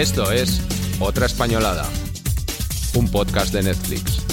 Esto es Otra Españolada, un podcast de Netflix.